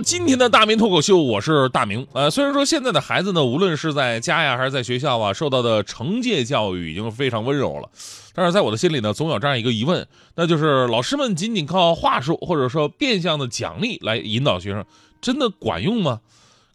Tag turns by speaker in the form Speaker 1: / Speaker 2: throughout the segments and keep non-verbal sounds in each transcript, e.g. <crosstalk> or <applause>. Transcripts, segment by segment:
Speaker 1: 今天的大明脱口秀，我是大明。呃，虽然说现在的孩子呢，无论是在家呀，还是在学校啊，受到的惩戒教育已经非常温柔了，但是在我的心里呢，总有这样一个疑问，那就是老师们仅仅靠话术或者说变相的奖励来引导学生，真的管用吗？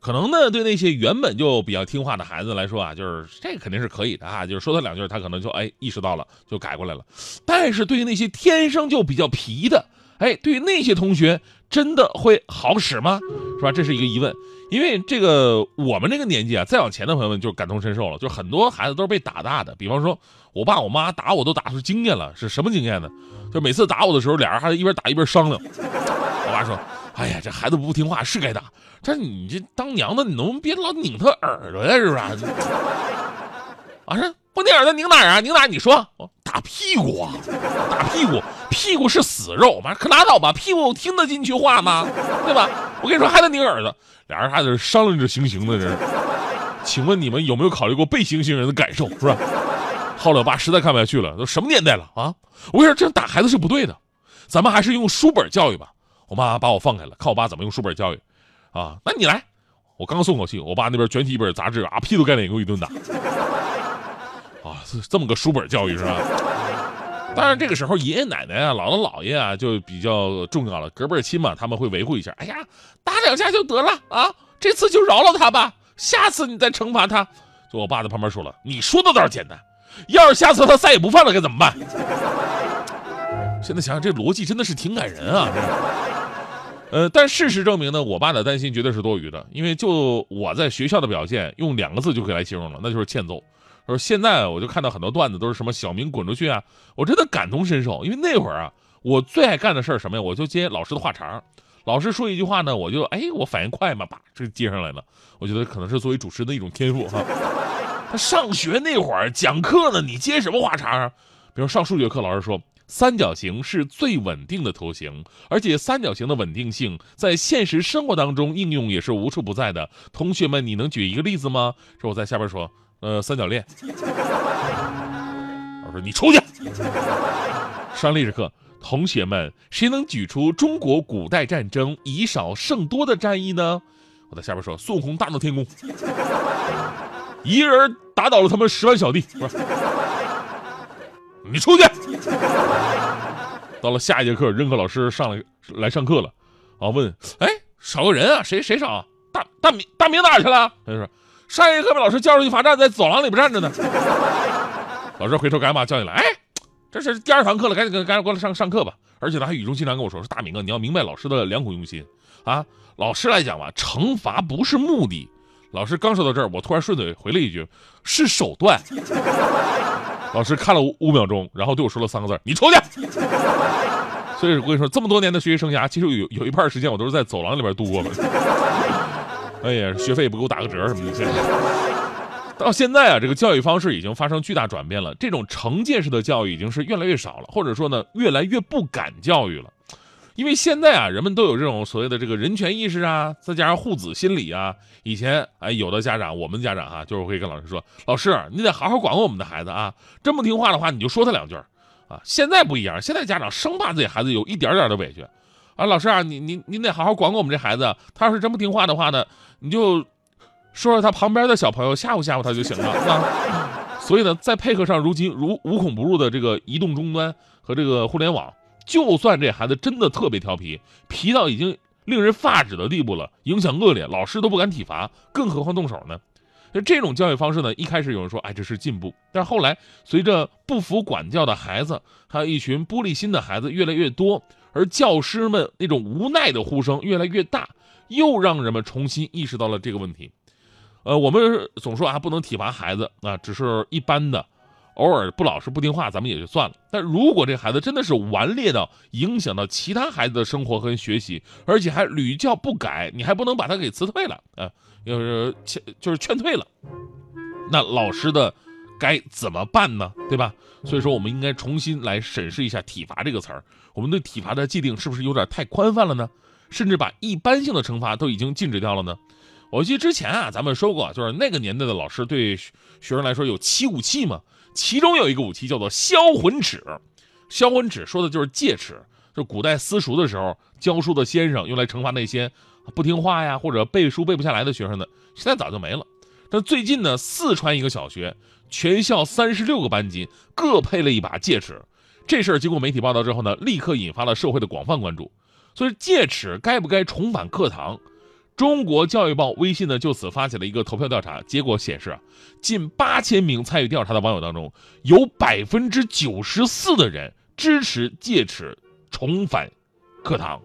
Speaker 1: 可能呢，对那些原本就比较听话的孩子来说啊，就是这肯定是可以的啊，就是说他两句，他可能就哎意识到了，就改过来了。但是对于那些天生就比较皮的，哎，对于那些同学。真的会好使吗？是吧？这是一个疑问。因为这个我们这个年纪啊，再往前的朋友们就感同身受了。就很多孩子都是被打大的。比方说，我爸我妈打我都打出经验了，是什么经验呢？就每次打我的时候，俩人还一边打一边商量。我爸说：“哎呀，这孩子不听话是该打，但是你这当娘的，你能不能别老拧他耳朵呀？是不是？”啊，是不拧耳朵拧哪儿啊？拧哪？你说，打屁股啊？打屁股？屁股是死肉妈，可拉倒吧！屁股听得进去话吗？<laughs> 对吧？我跟你说，还得拧耳朵。俩人还在这商量着行刑呢，这是。请问你们有没有考虑过被行刑人的感受？是吧？后来我爸实在看不下去了，都什么年代了啊！我跟你说，这样打孩子是不对的，咱们还是用书本教育吧。我妈把我放开了，看我爸怎么用书本教育。啊，那你来。我刚松口气，我爸那边卷起一本杂志，啊，屁都盖脸给我一顿打。啊，是这么个书本教育是吧？当然，这个时候爷爷奶奶啊、姥姥姥爷啊就比较重要了，隔辈亲嘛，他们会维护一下。哎呀，打两下就得了啊，这次就饶了他吧，下次你再惩罚他。就我爸在旁边说了：“你说的倒是简单，要是下次他再也不犯了，该怎么办？” <laughs> 现在想想，这逻辑真的是挺感人啊。呃，但事实证明呢，我爸的担心绝对是多余的，因为就我在学校的表现，用两个字就可以来形容了，那就是欠揍。说现在我就看到很多段子都是什么小明滚出去啊，我真的感同身受，因为那会儿啊，我最爱干的事儿什么呀？我就接老师的话茬老师说一句话呢，我就哎，我反应快嘛，叭，这接上来了。我觉得可能是作为主持人的一种天赋哈。他上学那会儿讲课呢，你接什么话茬啊？比如上数学课，老师说三角形是最稳定的图形，而且三角形的稳定性在现实生活当中应用也是无处不在的。同学们，你能举一个例子吗？说我在下边说。呃，三角恋。我说你出去。上历史课，同学们，谁能举出中国古代战争以少胜多的战役呢？我在下边说，孙悟空大闹天宫，一个人打倒了他们十万小弟。不是，你出去。到了下一节课，任课老师上来来上课了，啊，问，哎，少个人啊，谁谁少？大大明大明哪去了？他就说。上一节课被老师叫出去罚站，在走廊里边站着呢。老师回头赶紧把叫进来，哎，这是第二堂课了，赶紧赶紧过来上上课吧。而且他还语重心长跟我说：“说大明啊，你要明白老师的良苦用心啊。老师来讲吧，惩罚不是目的。”老师刚说到这儿，我突然顺嘴回了一句：“是手段。”老师看了五秒钟，然后对我说了三个字：“你出去。”所以我跟你说，这么多年的学习生涯，其实有有一半时间我都是在走廊里边度过的。哎呀，学费也不给我打个折什么的。<laughs> 到现在啊，这个教育方式已经发生巨大转变了。这种惩戒式的教育已经是越来越少了，或者说呢，越来越不敢教育了。因为现在啊，人们都有这种所谓的这个人权意识啊，再加上护子心理啊。以前哎，有的家长，我们家长哈，就是会跟老师说：“老师，你得好好管管我们的孩子啊，真不听话的话，你就说他两句啊。”现在不一样，现在家长生怕自己孩子有一点点的委屈。啊，老师啊，你你你得好好管管我们这孩子。他要是真不听话的话呢，你就说说他旁边的小朋友，吓唬吓唬他就行了啊。<laughs> 所以呢，再配合上如今如无孔不入的这个移动终端和这个互联网，就算这孩子真的特别调皮，皮到已经令人发指的地步了，影响恶劣，老师都不敢体罚，更何况动手呢？那这种教育方式呢，一开始有人说，哎，这是进步，但是后来随着不服管教的孩子，还有一群玻璃心的孩子越来越多。而教师们那种无奈的呼声越来越大，又让人们重新意识到了这个问题。呃，我们总说啊，不能体罚孩子啊，只是一般的，偶尔不老实不听话，咱们也就算了。但如果这孩子真的是顽劣到影响到其他孩子的生活和学习，而且还屡教不改，你还不能把他给辞退了啊？要是劝就是劝退了，那老师的该怎么办呢？对吧？所以说，我们应该重新来审视一下“体罚”这个词儿。我们对体罚的界定是不是有点太宽泛了呢？甚至把一般性的惩罚都已经禁止掉了呢？我记得之前啊，咱们说过，就是那个年代的老师对学生来说有七武器嘛，其中有一个武器叫做销魂尺。销魂尺说的就是戒尺，就古代私塾的时候教书的先生用来惩罚那些不听话呀或者背书背不下来的学生的。现在早就没了。但最近呢，四川一个小学全校三十六个班级各配了一把戒尺，这事儿经过媒体报道之后呢，立刻引发了社会的广泛关注。所以戒尺该不该重返课堂？中国教育报微信呢就此发起了一个投票调查，结果显示啊，近八千名参与调查的网友当中，有百分之九十四的人支持戒尺重返课堂，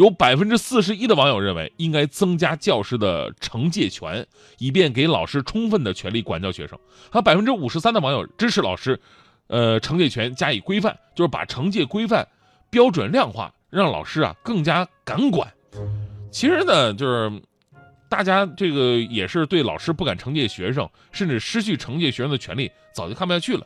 Speaker 1: 有百分之四十一的网友认为应该增加教师的惩戒权，以便给老师充分的权利管教学生，还有百分之五十三的网友支持老师，呃，惩戒权加以规范，就是把惩戒规范标准量化。让老师啊更加敢管。其实呢，就是大家这个也是对老师不敢惩戒学生，甚至失去惩戒学生的权利，早就看不下去了。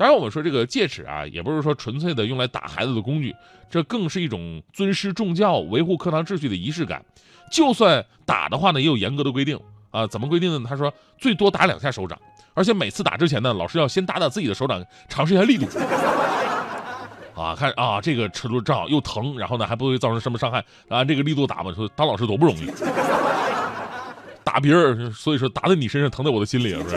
Speaker 1: 当然，我们说这个戒尺啊，也不是说纯粹的用来打孩子的工具，这更是一种尊师重教、维护课堂秩序的仪式感。就算打的话呢，也有严格的规定啊。怎么规定呢？他说最多打两下手掌，而且每次打之前呢，老师要先打打自己的手掌，尝试一下力度。啊，看啊，这个尺度正好又疼，然后呢还不会造成什么伤害，啊，这个力度打吧，说当老师多不容易，<laughs> 打别人，所以说打在你身上疼在我的心里，是不是？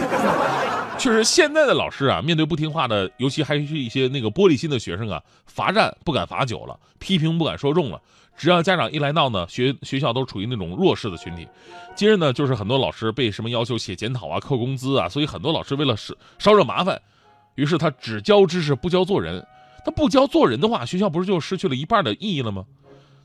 Speaker 1: 确实，现在的老师啊，面对不听话的，尤其还是一些那个玻璃心的学生啊，罚站不敢罚久了，批评不敢说重了，只要家长一来闹呢，学学校都处于那种弱势的群体。接着呢，就是很多老师被什么要求写检讨啊、扣工资啊，所以很多老师为了少少惹麻烦，于是他只教知识不教做人。他不教做人的话，学校不是就失去了一半的意义了吗？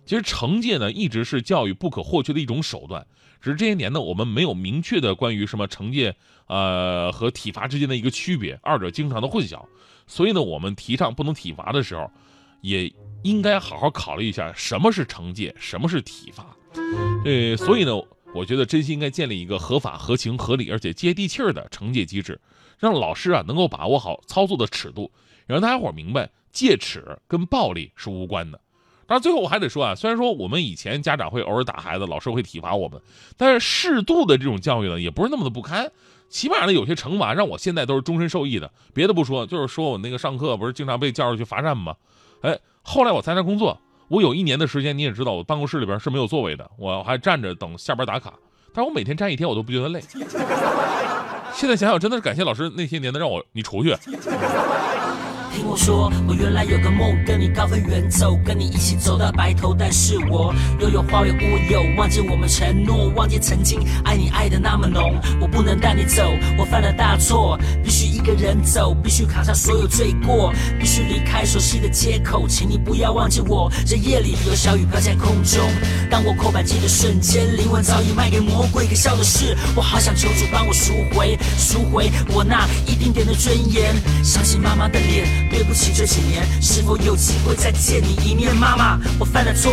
Speaker 1: 其实惩戒呢，一直是教育不可或缺的一种手段。只是这些年呢，我们没有明确的关于什么惩戒，呃和体罚之间的一个区别，二者经常的混淆。所以呢，我们提倡不能体罚的时候，也应该好好考虑一下什么是惩戒，什么是体罚。呃，所以呢，我觉得真心应该建立一个合法、合情、合理而且接地气儿的惩戒机制，让老师啊能够把握好操作的尺度，让大家伙明白。戒尺跟暴力是无关的，当然最后我还得说啊，虽然说我们以前家长会偶尔打孩子，老师会体罚我们，但是适度的这种教育呢，也不是那么的不堪。起码呢，有些惩罚让我现在都是终身受益的。别的不说，就是说我那个上课不是经常被叫出去罚站吗？哎，后来我参加工作，我有一年的时间，你也知道，我办公室里边是没有座位的，我还站着等下班打卡。但是我每天站一天，我都不觉得累。<laughs> 现在想想，真的是感谢老师那些年的让我你出去。
Speaker 2: 听我说，我原来有个梦，跟你高飞远走，跟你一起走到白头。但是我拥有花有乌有，忘记我们承诺，忘记曾经爱你爱的那么浓。我不能带你走，我犯了大错，必须一个人走，必须扛下所有罪过，必须离开熟悉的街口。请你不要忘记我，这夜里有小雨飘在空中。当我扣扳机的瞬间，灵魂早已卖给魔鬼。可笑的是，我好想求主帮我赎回，赎回我那一丁点的尊严。想起妈妈的脸。对不起，这几年是否有机会再见你一面，妈妈？我犯了错，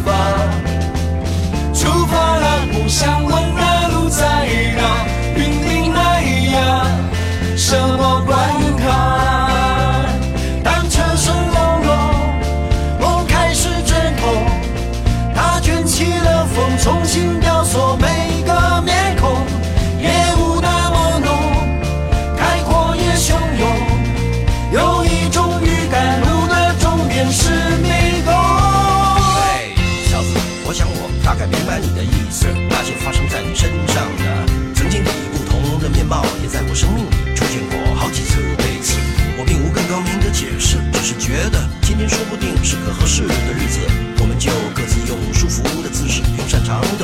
Speaker 3: 出发了，不想问那路在哪，云顶海呀，什么关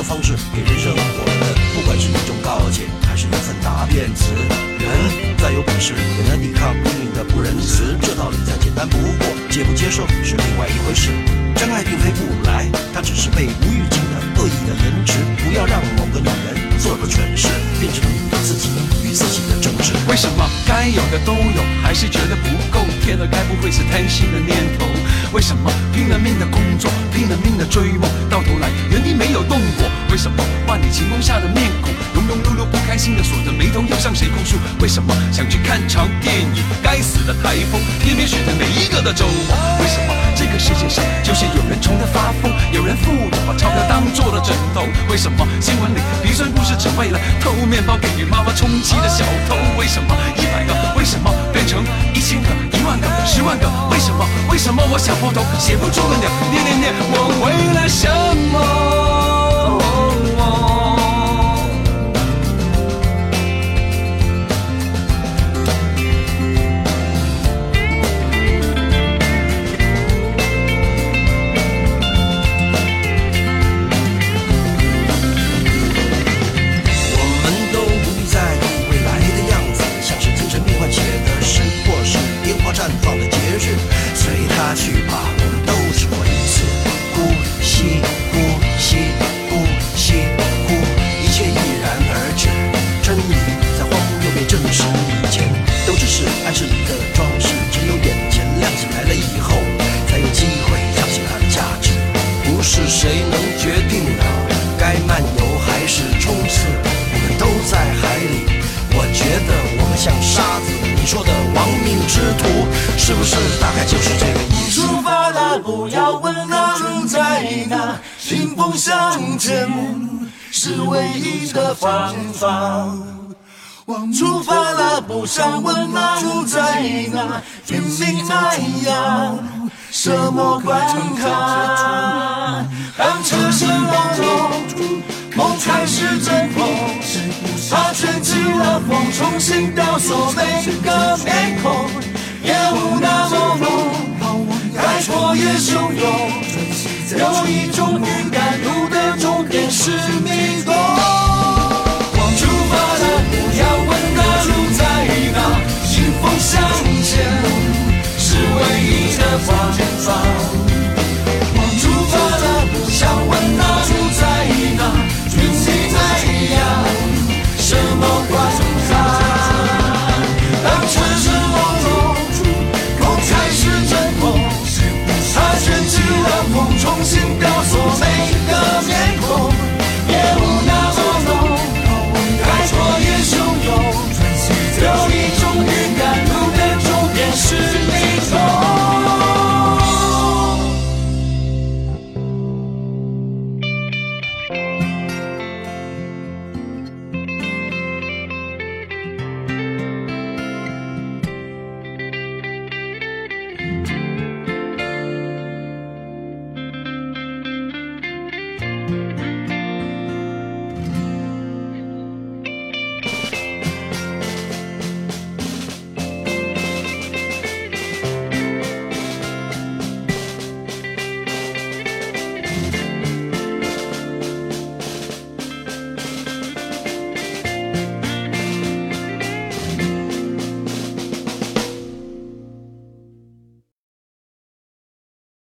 Speaker 3: 方式给人生活的，不管是一种告诫，还是一份答辩词。人再有本事，也难抵抗命运的不仁慈。这道理再简单不过，接不接受是另外一
Speaker 4: 回事。真爱并非不来，它只是被无预警的恶意的延迟。不要让某个女人做了蠢事，变成你的自己与自己的争执。
Speaker 3: 为什么该有的都有，还是觉得不够？天了，该不会是贪心的念头？为什么拼了命的工作，拼了命的追梦？下的面孔，庸庸碌碌不开心的锁着眉头，又向谁控诉？为什么想去看场电影，该死的台风偏偏选在每一个的周末？为什么这个世界上就是有人穷得发疯，有人富有把钞票当做了枕头？为什么新闻里鼻酸故事只为了偷面包给妈妈充饥的小偷？为什么一百个为什么变成一千个、一万个、十万个？为什么？为什么我想破头写不出个鸟？念念念，我为了什么？
Speaker 4: 是不是大概就是这个意思？
Speaker 3: 出发了，不要问那路在哪，迎风向前是唯一的方法。出发了，不想问那路在哪，拼命那样，什么关卡？当车声隆隆，梦开始阵痛，它卷起了风，重新雕塑每个面孔，夜雾那么浓，海阔也汹涌，有一种预感，路的终点是你